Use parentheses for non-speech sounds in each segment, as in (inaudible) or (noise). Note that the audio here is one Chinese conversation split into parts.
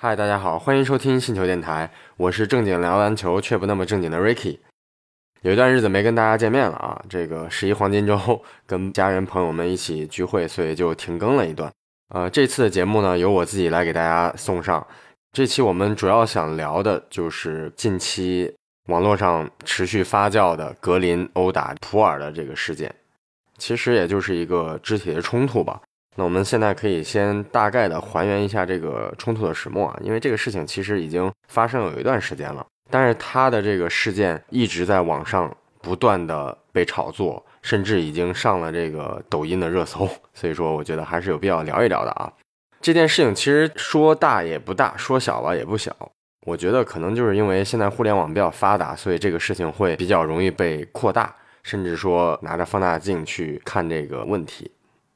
嗨，大家好，欢迎收听星球电台，我是正经聊篮球却不那么正经的 Ricky。有一段日子没跟大家见面了啊，这个十一黄金周跟家人朋友们一起聚会，所以就停更了一段。呃，这次的节目呢，由我自己来给大家送上。这期我们主要想聊的就是近期网络上持续发酵的格林殴打普尔的这个事件，其实也就是一个肢体的冲突吧。那我们现在可以先大概的还原一下这个冲突的始末啊，因为这个事情其实已经发生有一段时间了，但是他的这个事件一直在网上不断的被炒作，甚至已经上了这个抖音的热搜，所以说我觉得还是有必要聊一聊的啊。这件事情其实说大也不大，说小吧也不小，我觉得可能就是因为现在互联网比较发达，所以这个事情会比较容易被扩大，甚至说拿着放大镜去看这个问题。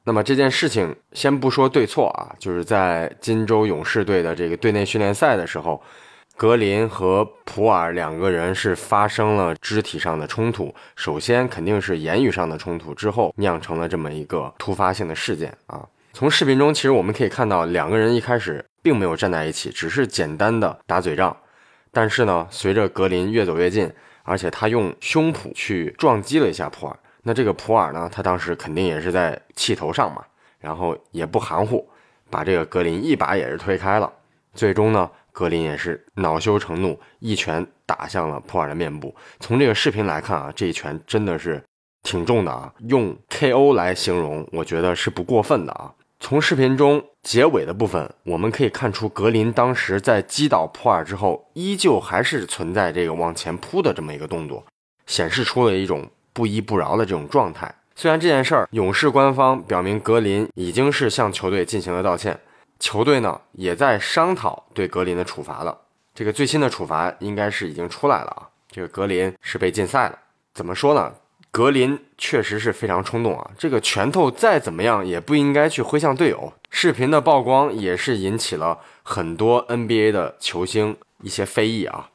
那么这件事情先不说对错啊，就是在金州勇士队的这个队内训练赛的时候，格林和普尔两个人是发生了肢体上的冲突。首先肯定是言语上的冲突，之后酿成了这么一个突发性的事件啊。从视频中其实我们可以看到，两个人一开始并没有站在一起，只是简单的打嘴仗。但是呢，随着格林越走越近，而且他用胸脯去撞击了一下普尔。那这个普尔呢？他当时肯定也是在气头上嘛，然后也不含糊，把这个格林一把也是推开了。最终呢，格林也是恼羞成怒，一拳打向了普尔的面部。从这个视频来看啊，这一拳真的是挺重的啊，用 KO 来形容，我觉得是不过分的啊。从视频中结尾的部分，我们可以看出格林当时在击倒普尔之后，依旧还是存在这个往前扑的这么一个动作，显示出了一种。不依不饶的这种状态，虽然这件事儿勇士官方表明格林已经是向球队进行了道歉，球队呢也在商讨对格林的处罚了。这个最新的处罚应该是已经出来了啊，这个格林是被禁赛了。怎么说呢？格林确实是非常冲动啊，这个拳头再怎么样也不应该去挥向队友。视频的曝光也是引起了很多 NBA 的球星一些非议啊。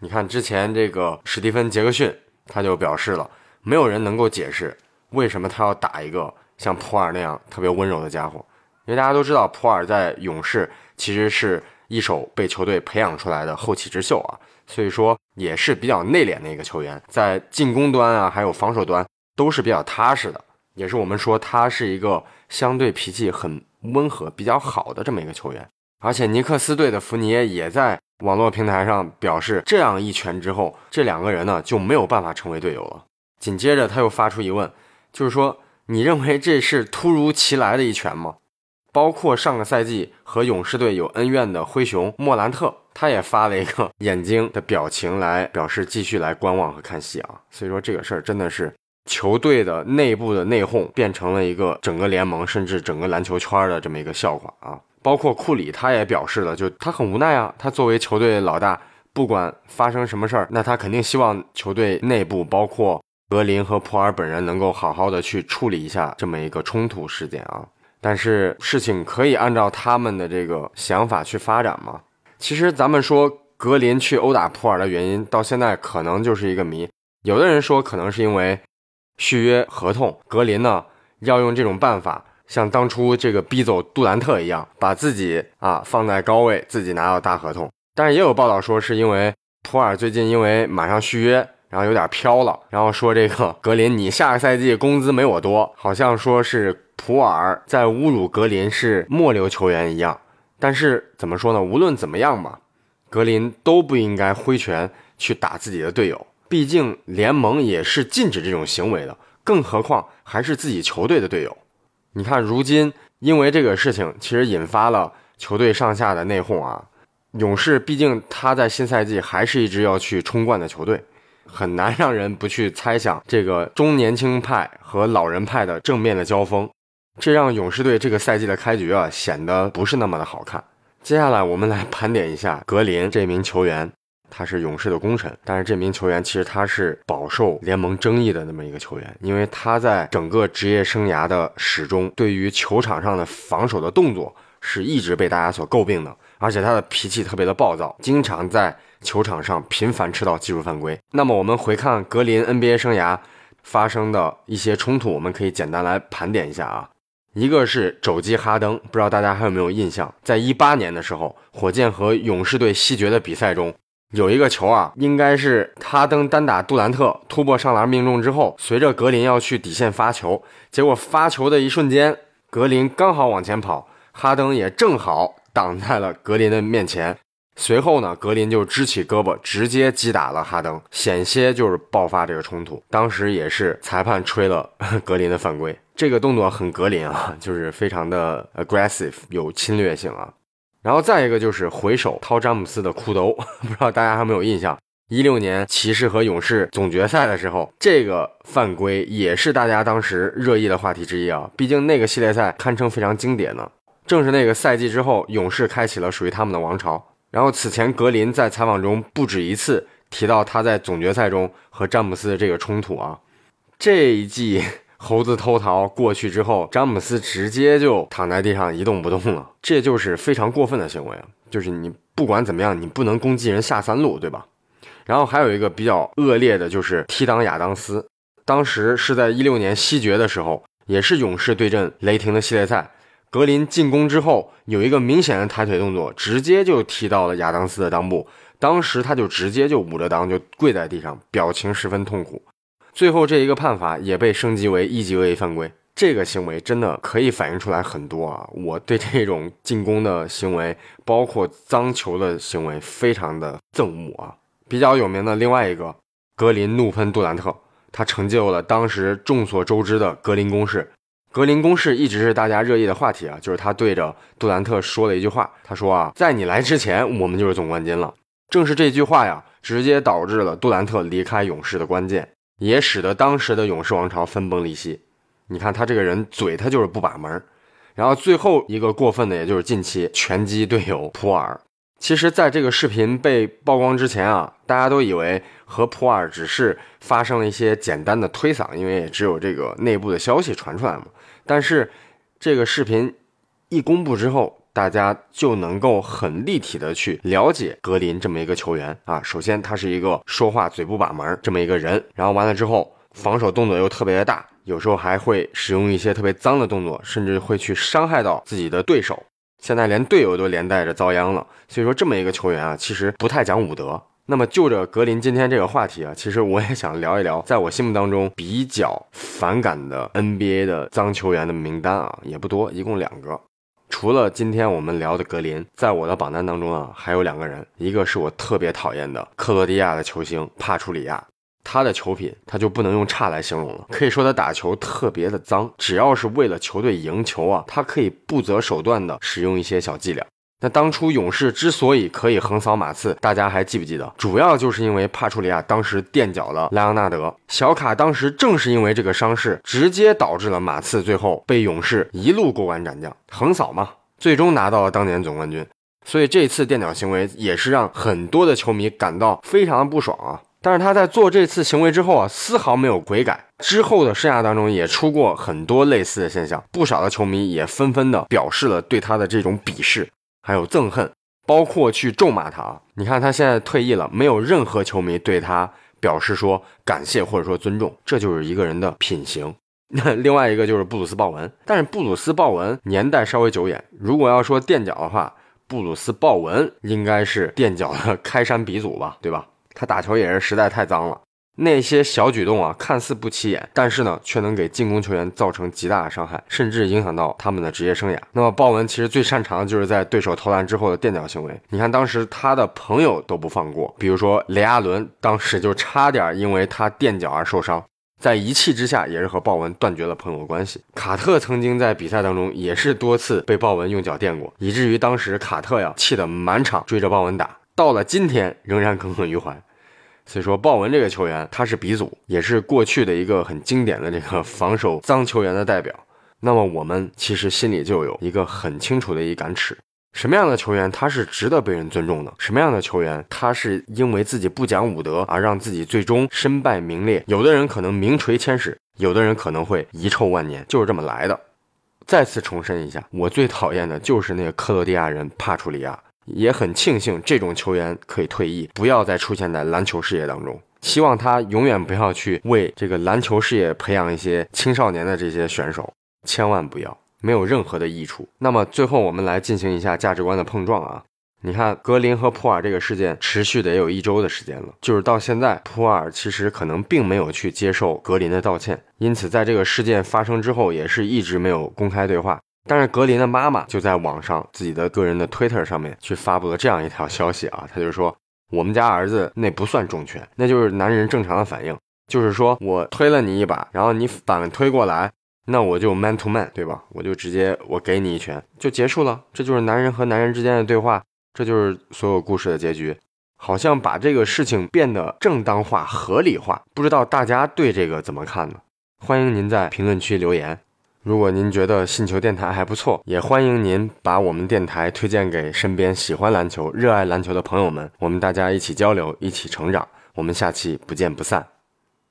你看之前这个史蒂芬杰克逊他就表示了。没有人能够解释为什么他要打一个像普尔那样特别温柔的家伙，因为大家都知道普尔在勇士其实是一手被球队培养出来的后起之秀啊，所以说也是比较内敛的一个球员，在进攻端啊还有防守端都是比较踏实的，也是我们说他是一个相对脾气很温和、比较好的这么一个球员。而且尼克斯队的福尼耶也在网络平台上表示，这样一拳之后，这两个人呢就没有办法成为队友了。紧接着他又发出疑问，就是说，你认为这是突如其来的一拳吗？包括上个赛季和勇士队有恩怨的灰熊莫兰特，他也发了一个眼睛的表情来表示继续来观望和看戏啊。所以说这个事儿真的是球队的内部的内讧，变成了一个整个联盟甚至整个篮球圈的这么一个笑话啊。包括库里他也表示了，就他很无奈啊，他作为球队老大，不管发生什么事儿，那他肯定希望球队内部包括。格林和普尔本人能够好好的去处理一下这么一个冲突事件啊，但是事情可以按照他们的这个想法去发展吗？其实咱们说格林去殴打普尔的原因，到现在可能就是一个谜。有的人说可能是因为续约合同，格林呢要用这种办法，像当初这个逼走杜兰特一样，把自己啊放在高位，自己拿到大合同。但是也有报道说是因为普尔最近因为马上续约。然后有点飘了，然后说这个格林，你下个赛季工资没我多，好像说是普尔在侮辱格林是末流球员一样。但是怎么说呢？无论怎么样吧，格林都不应该挥拳去打自己的队友，毕竟联盟也是禁止这种行为的，更何况还是自己球队的队友。你看，如今因为这个事情，其实引发了球队上下的内讧啊。勇士毕竟他在新赛季还是一支要去冲冠的球队。很难让人不去猜想这个中年轻派和老人派的正面的交锋，这让勇士队这个赛季的开局啊显得不是那么的好看。接下来我们来盘点一下格林这名球员，他是勇士的功臣，但是这名球员其实他是饱受联盟争议的那么一个球员，因为他在整个职业生涯的始终对于球场上的防守的动作是一直被大家所诟病的，而且他的脾气特别的暴躁，经常在。球场上频繁吃到技术犯规。那么我们回看格林 NBA 生涯发生的一些冲突，我们可以简单来盘点一下啊。一个是肘击哈登，不知道大家还有没有印象？在一八年的时候，火箭和勇士队西决的比赛中，有一个球啊，应该是哈登单打杜兰特突破上篮命中之后，随着格林要去底线发球，结果发球的一瞬间，格林刚好往前跑，哈登也正好挡在了格林的面前。随后呢，格林就支起胳膊，直接击打了哈登，险些就是爆发这个冲突。当时也是裁判吹了 (laughs) 格林的犯规，这个动作很格林啊，(laughs) 就是非常的 aggressive，有侵略性啊。然后再一个就是回手掏詹姆斯的裤兜，(laughs) 不知道大家还有没有印象？一六年骑士和勇士总决赛的时候，这个犯规也是大家当时热议的话题之一啊。毕竟那个系列赛堪称非常经典呢。正是那个赛季之后，勇士开启了属于他们的王朝。然后此前格林在采访中不止一次提到他在总决赛中和詹姆斯的这个冲突啊。这一季 (laughs) 猴子偷桃过去之后，詹姆斯直接就躺在地上一动不动了，这就是非常过分的行为啊！就是你不管怎么样，你不能攻击人下三路，对吧？然后还有一个比较恶劣的就是踢裆亚当斯，当时是在一六年西决的时候，也是勇士对阵雷霆的系列赛。格林进攻之后有一个明显的抬腿动作，直接就踢到了亚当斯的裆部。当时他就直接就捂着裆就跪在地上，表情十分痛苦。最后这一个判罚也被升级为一级恶意犯规。这个行为真的可以反映出来很多啊！我对这种进攻的行为，包括脏球的行为，非常的憎恶啊。比较有名的另外一个，格林怒喷杜兰特，他成就了当时众所周知的格林攻势。格林公式一直是大家热议的话题啊，就是他对着杜兰特说了一句话，他说啊，在你来之前，我们就是总冠军了。正是这句话呀，直接导致了杜兰特离开勇士的关键，也使得当时的勇士王朝分崩离析。你看他这个人嘴，他就是不把门。然后最后一个过分的，也就是近期拳击队友普尔。其实，在这个视频被曝光之前啊，大家都以为和普尔只是发生了一些简单的推搡，因为也只有这个内部的消息传出来嘛。但是，这个视频一公布之后，大家就能够很立体的去了解格林这么一个球员啊。首先，他是一个说话嘴不把门这么一个人，然后完了之后，防守动作又特别的大，有时候还会使用一些特别脏的动作，甚至会去伤害到自己的对手。现在连队友都连带着遭殃了，所以说这么一个球员啊，其实不太讲武德。那么就着格林今天这个话题啊，其实我也想聊一聊，在我心目当中比较反感的 NBA 的脏球员的名单啊，也不多，一共两个。除了今天我们聊的格林，在我的榜单当中啊，还有两个人，一个是我特别讨厌的克罗地亚的球星帕楚里亚。他的球品，他就不能用差来形容了。可以说他打球特别的脏，只要是为了球队赢球啊，他可以不择手段的使用一些小伎俩。那当初勇士之所以可以横扫马刺，大家还记不记得？主要就是因为帕楚里亚当时垫脚了莱昂纳德。小卡当时正是因为这个伤势，直接导致了马刺最后被勇士一路过关斩将，横扫嘛，最终拿到了当年总冠军。所以这次垫脚行为也是让很多的球迷感到非常的不爽啊。但是他在做这次行为之后啊，丝毫没有悔改。之后的生涯当中也出过很多类似的现象，不少的球迷也纷纷的表示了对他的这种鄙视，还有憎恨，包括去咒骂他。你看他现在退役了，没有任何球迷对他表示说感谢或者说尊重，这就是一个人的品行。那 (laughs) 另外一个就是布鲁斯鲍文，但是布鲁斯鲍文年代稍微久远，如果要说垫脚的话，布鲁斯鲍文应该是垫脚的开山鼻祖吧，对吧？他打球也是实在太脏了，那些小举动啊，看似不起眼，但是呢，却能给进攻球员造成极大的伤害，甚至影响到他们的职业生涯。那么鲍文其实最擅长的就是在对手投篮之后的垫脚行为。你看当时他的朋友都不放过，比如说雷阿伦，当时就差点因为他垫脚而受伤，在一气之下也是和鲍文断绝了朋友关系。卡特曾经在比赛当中也是多次被鲍文用脚垫过，以至于当时卡特呀气得满场追着鲍文打。到了今天仍然耿耿于怀，所以说鲍文这个球员他是鼻祖，也是过去的一个很经典的这个防守脏球员的代表。那么我们其实心里就有一个很清楚的一杆尺：什么样的球员他是值得被人尊重的？什么样的球员他是因为自己不讲武德而让自己最终身败名裂？有的人可能名垂千史，有的人可能会遗臭万年，就是这么来的。再次重申一下，我最讨厌的就是那个克罗地亚人帕楚里亚。也很庆幸这种球员可以退役，不要再出现在篮球事业当中。希望他永远不要去为这个篮球事业培养一些青少年的这些选手，千万不要。没有任何的益处。那么最后我们来进行一下价值观的碰撞啊。你看格林和普尔这个事件持续的也有一周的时间了，就是到现在，普尔其实可能并没有去接受格林的道歉，因此在这个事件发生之后，也是一直没有公开对话。但是格林的妈妈就在网上自己的个人的 Twitter 上面去发布了这样一条消息啊，他就说我们家儿子那不算重拳，那就是男人正常的反应，就是说我推了你一把，然后你反推过来，那我就 man to man，对吧？我就直接我给你一拳就结束了，这就是男人和男人之间的对话。这就是所有故事的结局，好像把这个事情变得正当化、合理化。不知道大家对这个怎么看呢？欢迎您在评论区留言。如果您觉得信球电台还不错，也欢迎您把我们电台推荐给身边喜欢篮球、热爱篮球的朋友们。我们大家一起交流，一起成长。我们下期不见不散。